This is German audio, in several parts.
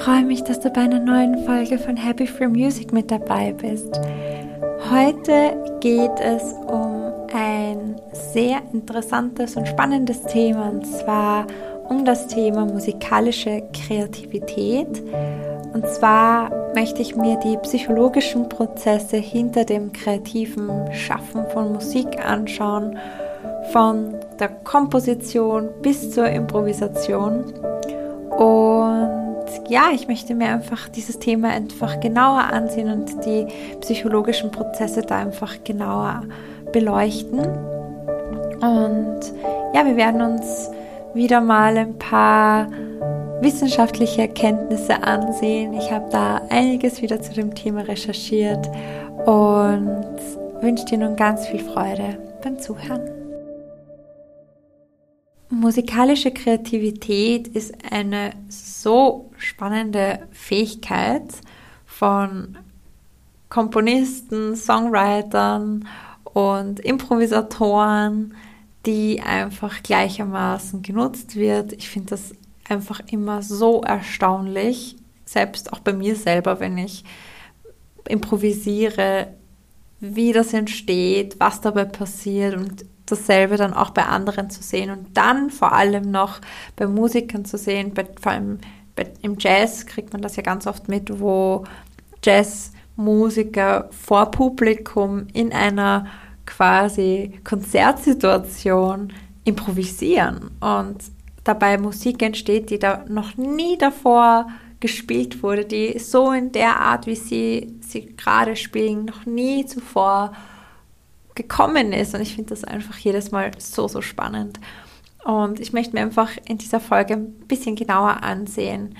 freue mich, dass du bei einer neuen Folge von Happy Free Music mit dabei bist. Heute geht es um ein sehr interessantes und spannendes Thema und zwar um das Thema musikalische Kreativität. Und zwar möchte ich mir die psychologischen Prozesse hinter dem kreativen Schaffen von Musik anschauen, von der Komposition bis zur Improvisation. Und ja, ich möchte mir einfach dieses Thema einfach genauer ansehen und die psychologischen Prozesse da einfach genauer beleuchten. Und ja, wir werden uns wieder mal ein paar wissenschaftliche Erkenntnisse ansehen. Ich habe da einiges wieder zu dem Thema recherchiert und wünsche dir nun ganz viel Freude beim Zuhören. Musikalische Kreativität ist eine so spannende Fähigkeit von Komponisten, Songwritern und Improvisatoren, die einfach gleichermaßen genutzt wird. Ich finde das einfach immer so erstaunlich, selbst auch bei mir selber, wenn ich improvisiere, wie das entsteht, was dabei passiert und dasselbe dann auch bei anderen zu sehen und dann vor allem noch bei Musikern zu sehen, bei, vor allem bei, im Jazz kriegt man das ja ganz oft mit, wo Jazzmusiker vor Publikum in einer quasi Konzertsituation improvisieren. Und dabei Musik entsteht, die da noch nie davor gespielt wurde, die so in der Art, wie sie sie gerade spielen, noch nie zuvor gekommen ist. Und ich finde das einfach jedes Mal so, so spannend. Und ich möchte mir einfach in dieser Folge ein bisschen genauer ansehen,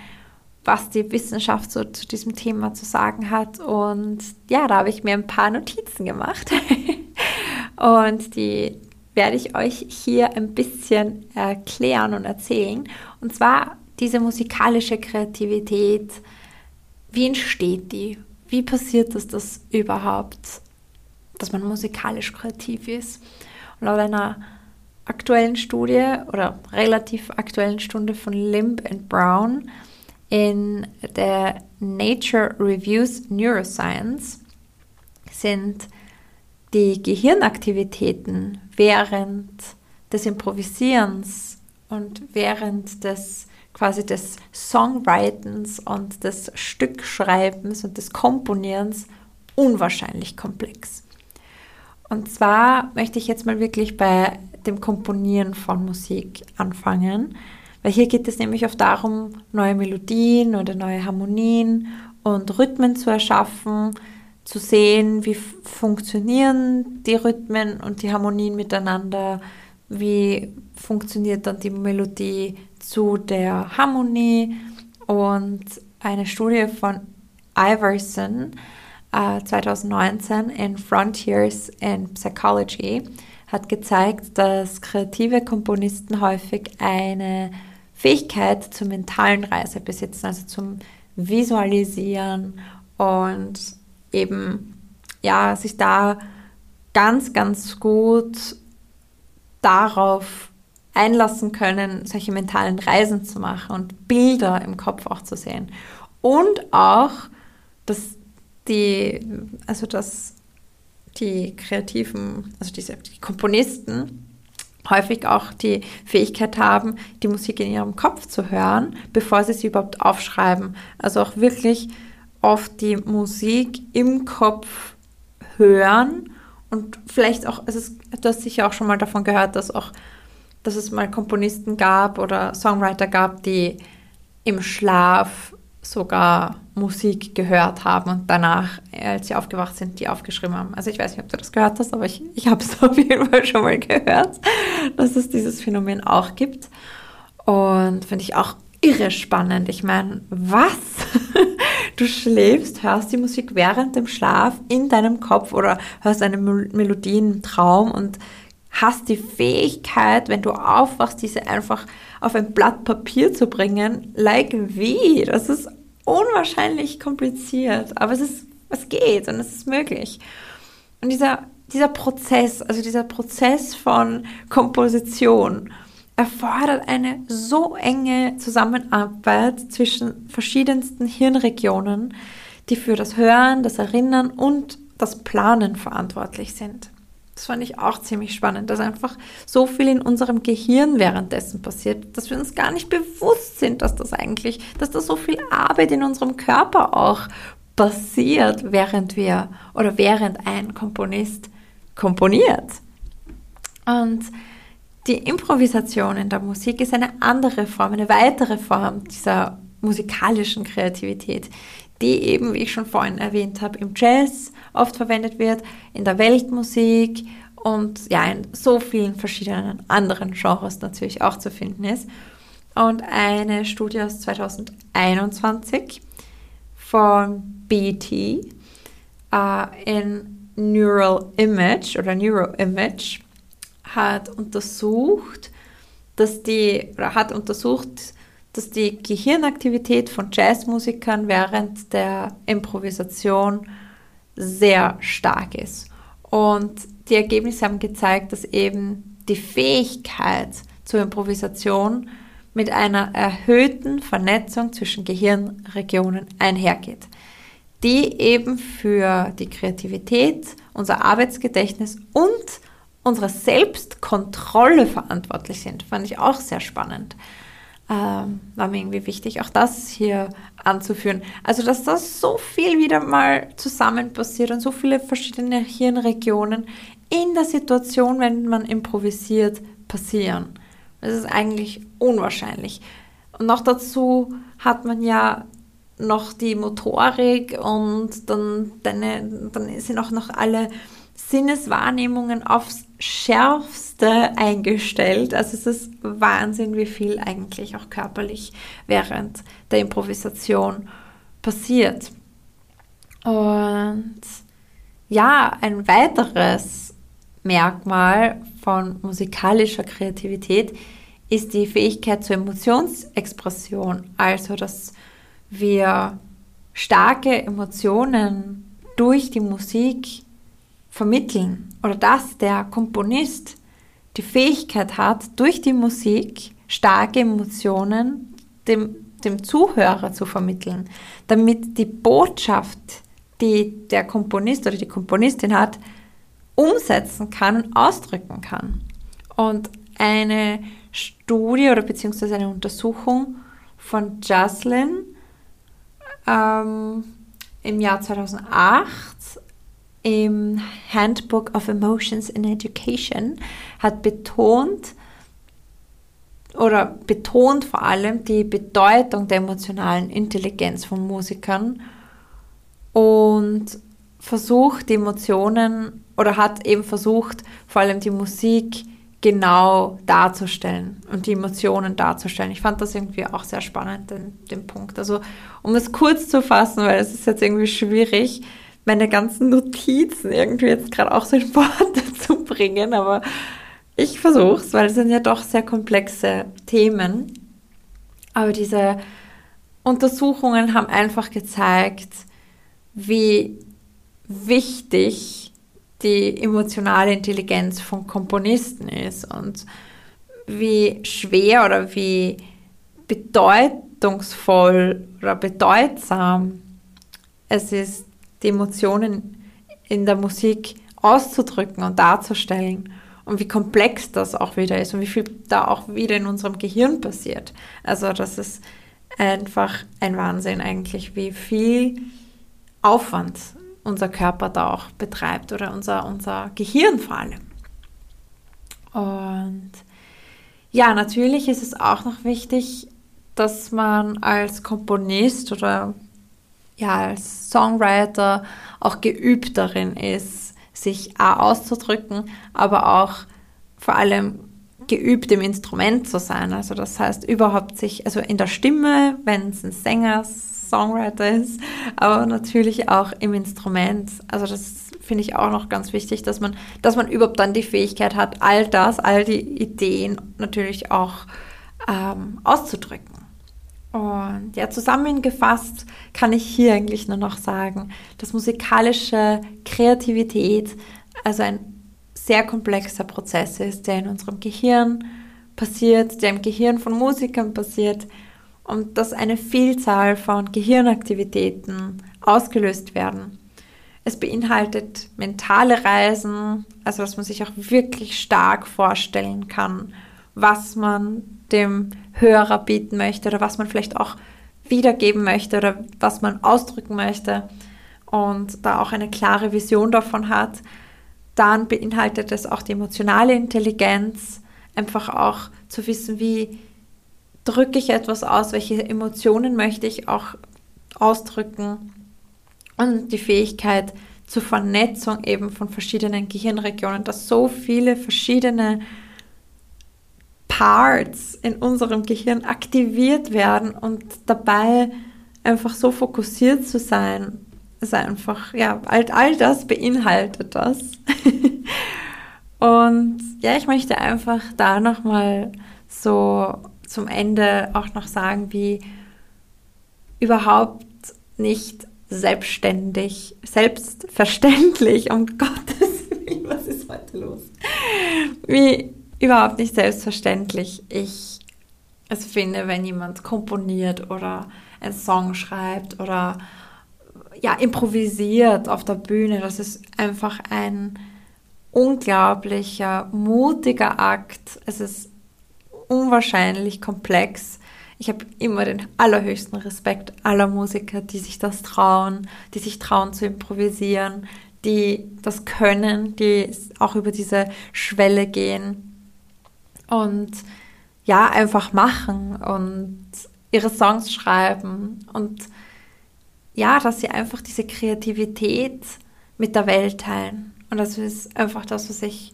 was die Wissenschaft so zu diesem Thema zu sagen hat. Und ja, da habe ich mir ein paar Notizen gemacht. und die werde ich euch hier ein bisschen erklären und erzählen. Und zwar diese musikalische Kreativität. Wie entsteht die? Wie passiert das, das überhaupt? Dass man musikalisch kreativ ist. Und laut einer aktuellen Studie oder relativ aktuellen Stunde von Limb and Brown in der Nature Reviews Neuroscience sind die Gehirnaktivitäten während des Improvisierens und während des quasi des Songwritens und des Stückschreibens und des Komponierens unwahrscheinlich komplex. Und zwar möchte ich jetzt mal wirklich bei dem Komponieren von Musik anfangen, weil hier geht es nämlich oft darum, neue Melodien oder neue Harmonien und Rhythmen zu erschaffen, zu sehen, wie funktionieren die Rhythmen und die Harmonien miteinander, wie funktioniert dann die Melodie zu der Harmonie. Und eine Studie von Iverson 2019 äh, in Frontiers in Psychology hat gezeigt, dass kreative Komponisten häufig eine Fähigkeit zur mentalen Reise besitzen, also zum Visualisieren und eben ja, sich da ganz, ganz gut darauf einlassen können, solche mentalen Reisen zu machen und Bilder im Kopf auch zu sehen. Und auch das die, also dass die Kreativen, also diese die Komponisten häufig auch die Fähigkeit haben, die Musik in ihrem Kopf zu hören, bevor sie sie überhaupt aufschreiben. Also auch wirklich oft die Musik im Kopf hören und vielleicht auch, also es, du hast sicher auch schon mal davon gehört, dass auch, dass es mal Komponisten gab oder Songwriter gab, die im Schlaf sogar Musik gehört haben und danach, als sie aufgewacht sind, die aufgeschrieben haben. Also ich weiß nicht, ob du das gehört hast, aber ich, ich habe es auf jeden Fall schon mal gehört, dass es dieses Phänomen auch gibt. Und finde ich auch irre spannend. Ich meine, was? Du schläfst, hörst die Musik während dem Schlaf in deinem Kopf oder hörst eine Melodie im Traum und hast die Fähigkeit, wenn du aufwachst, diese einfach auf ein Blatt Papier zu bringen. Like wie? Das ist unwahrscheinlich kompliziert, aber es ist, es geht und es ist möglich. Und dieser, dieser Prozess, also dieser Prozess von Komposition, erfordert eine so enge Zusammenarbeit zwischen verschiedensten Hirnregionen, die für das Hören, das Erinnern und das Planen verantwortlich sind. Das fand ich auch ziemlich spannend, dass einfach so viel in unserem Gehirn währenddessen passiert, dass wir uns gar nicht bewusst sind, dass das eigentlich, dass da so viel Arbeit in unserem Körper auch passiert, während wir oder während ein Komponist komponiert. Und die Improvisation in der Musik ist eine andere Form, eine weitere Form dieser musikalischen Kreativität, die eben, wie ich schon vorhin erwähnt habe, im Jazz oft verwendet wird, in der Weltmusik und ja, in so vielen verschiedenen anderen Genres natürlich auch zu finden ist. Und eine Studie aus 2021 von BT uh, in Neural Image oder Neuroimage hat untersucht, dass die, oder hat untersucht, dass die Gehirnaktivität von Jazzmusikern während der Improvisation sehr stark ist. Und die Ergebnisse haben gezeigt, dass eben die Fähigkeit zur Improvisation mit einer erhöhten Vernetzung zwischen Gehirnregionen einhergeht, die eben für die Kreativität, unser Arbeitsgedächtnis und unsere Selbstkontrolle verantwortlich sind. Fand ich auch sehr spannend ähm, war mir irgendwie wichtig, auch das hier anzuführen. Also, dass das so viel wieder mal zusammen passiert und so viele verschiedene Hirnregionen in der Situation, wenn man improvisiert, passieren. Das ist eigentlich unwahrscheinlich. Und noch dazu hat man ja noch die Motorik und dann, dann, dann sind auch noch alle Sinneswahrnehmungen aufs Schärfste eingestellt. Also es ist Wahnsinn, wie viel eigentlich auch körperlich während der Improvisation passiert. Und ja, ein weiteres Merkmal von musikalischer Kreativität ist die Fähigkeit zur Emotionsexpression. Also, dass wir starke Emotionen durch die Musik vermitteln oder dass der Komponist die Fähigkeit hat, durch die Musik starke Emotionen dem, dem Zuhörer zu vermitteln, damit die Botschaft, die der Komponist oder die Komponistin hat, umsetzen kann und ausdrücken kann. Und eine Studie oder beziehungsweise eine Untersuchung von Jocelyn ähm, im Jahr 2008 im Handbook of Emotions in Education hat betont oder betont vor allem die Bedeutung der emotionalen Intelligenz von Musikern und versucht die Emotionen oder hat eben versucht vor allem die Musik genau darzustellen und die Emotionen darzustellen. Ich fand das irgendwie auch sehr spannend, den, den Punkt. Also um es kurz zu fassen, weil es ist jetzt irgendwie schwierig, meine ganzen Notizen irgendwie jetzt gerade auch so in Worte zu bringen, aber ich versuche es, weil es sind ja doch sehr komplexe Themen. Aber diese Untersuchungen haben einfach gezeigt, wie wichtig die emotionale Intelligenz von Komponisten ist und wie schwer oder wie bedeutungsvoll oder bedeutsam es ist, die Emotionen in der Musik auszudrücken und darzustellen und wie komplex das auch wieder ist und wie viel da auch wieder in unserem Gehirn passiert. Also das ist einfach ein Wahnsinn eigentlich, wie viel Aufwand unser Körper da auch betreibt oder unser, unser Gehirn vor allem. Und ja, natürlich ist es auch noch wichtig, dass man als Komponist oder ja, als Songwriter auch geübt darin ist, sich A auszudrücken, aber auch vor allem geübt im Instrument zu sein. Also das heißt überhaupt sich, also in der Stimme, wenn es ein Sänger, Songwriter ist, aber natürlich auch im Instrument. Also das finde ich auch noch ganz wichtig, dass man, dass man überhaupt dann die Fähigkeit hat, all das, all die Ideen natürlich auch ähm, auszudrücken. Und ja, zusammengefasst kann ich hier eigentlich nur noch sagen, dass musikalische Kreativität also ein sehr komplexer Prozess ist, der in unserem Gehirn passiert, der im Gehirn von Musikern passiert und dass eine Vielzahl von Gehirnaktivitäten ausgelöst werden. Es beinhaltet mentale Reisen, also dass man sich auch wirklich stark vorstellen kann, was man dem Hörer bieten möchte oder was man vielleicht auch wiedergeben möchte oder was man ausdrücken möchte und da auch eine klare Vision davon hat. Dann beinhaltet es auch die emotionale Intelligenz, einfach auch zu wissen, wie drücke ich etwas aus, welche Emotionen möchte ich auch ausdrücken und die Fähigkeit zur Vernetzung eben von verschiedenen Gehirnregionen, dass so viele verschiedene Parts in unserem Gehirn aktiviert werden und dabei einfach so fokussiert zu sein, ist einfach, ja, all, all das beinhaltet das. und ja, ich möchte einfach da nochmal so zum Ende auch noch sagen, wie überhaupt nicht selbstständig, selbstverständlich, um Gottes Willen, was ist heute los? Wie überhaupt nicht selbstverständlich ich es finde, wenn jemand komponiert oder einen Song schreibt oder ja, improvisiert auf der Bühne. Das ist einfach ein unglaublicher, mutiger Akt. Es ist unwahrscheinlich komplex. Ich habe immer den allerhöchsten Respekt aller Musiker, die sich das trauen, die sich trauen zu improvisieren, die das können, die auch über diese Schwelle gehen und ja, einfach machen und ihre Songs schreiben und ja, dass sie einfach diese Kreativität mit der Welt teilen. Und das ist einfach das, was ich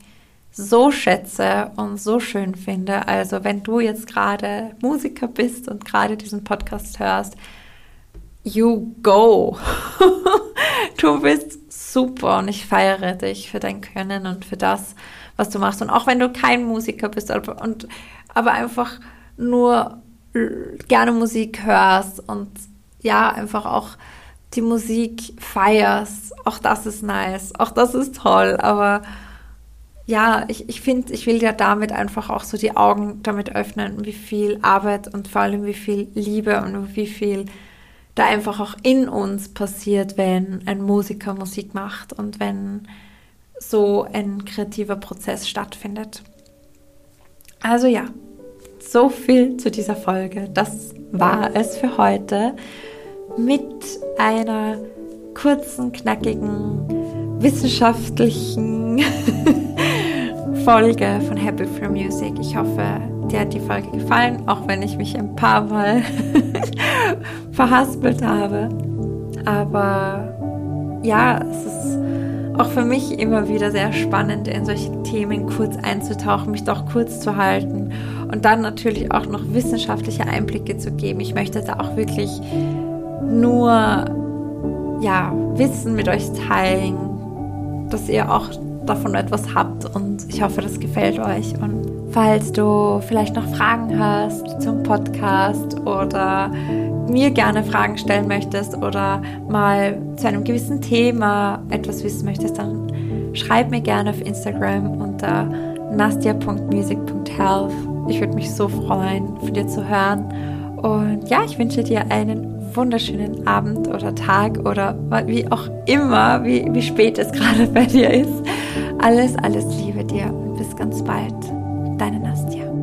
so schätze und so schön finde. Also wenn du jetzt gerade Musiker bist und gerade diesen Podcast hörst, you go. du bist super und ich feiere dich für dein Können und für das, was du machst. Und auch wenn du kein Musiker bist und, aber einfach nur gerne Musik hörst und ja, einfach auch die Musik feierst, auch das ist nice, auch das ist toll, aber ja, ich, ich finde, ich will ja damit einfach auch so die Augen damit öffnen, wie viel Arbeit und vor allem wie viel Liebe und wie viel da einfach auch in uns passiert, wenn ein Musiker Musik macht und wenn so ein kreativer Prozess stattfindet. Also ja, so viel zu dieser Folge. Das war es für heute mit einer kurzen, knackigen, wissenschaftlichen Folge von Happy for Music. Ich hoffe, dir hat die Folge gefallen, auch wenn ich mich ein paar Mal verhaspelt habe. Aber ja, es ist auch für mich immer wieder sehr spannend, in solche Themen kurz einzutauchen, mich doch kurz zu halten und dann natürlich auch noch wissenschaftliche Einblicke zu geben. Ich möchte da auch wirklich nur ja, Wissen mit euch teilen, dass ihr auch davon etwas habt und ich hoffe, das gefällt euch. Und falls du vielleicht noch Fragen hast zum Podcast oder mir gerne Fragen stellen möchtest oder mal zu einem gewissen Thema etwas wissen möchtest, dann schreib mir gerne auf Instagram unter nastia.music.health. Ich würde mich so freuen, von dir zu hören. Und ja, ich wünsche dir einen wunderschönen Abend oder Tag oder wie auch immer, wie, wie spät es gerade bei dir ist. Alles, alles Liebe dir und bis ganz bald. Deine Nastia.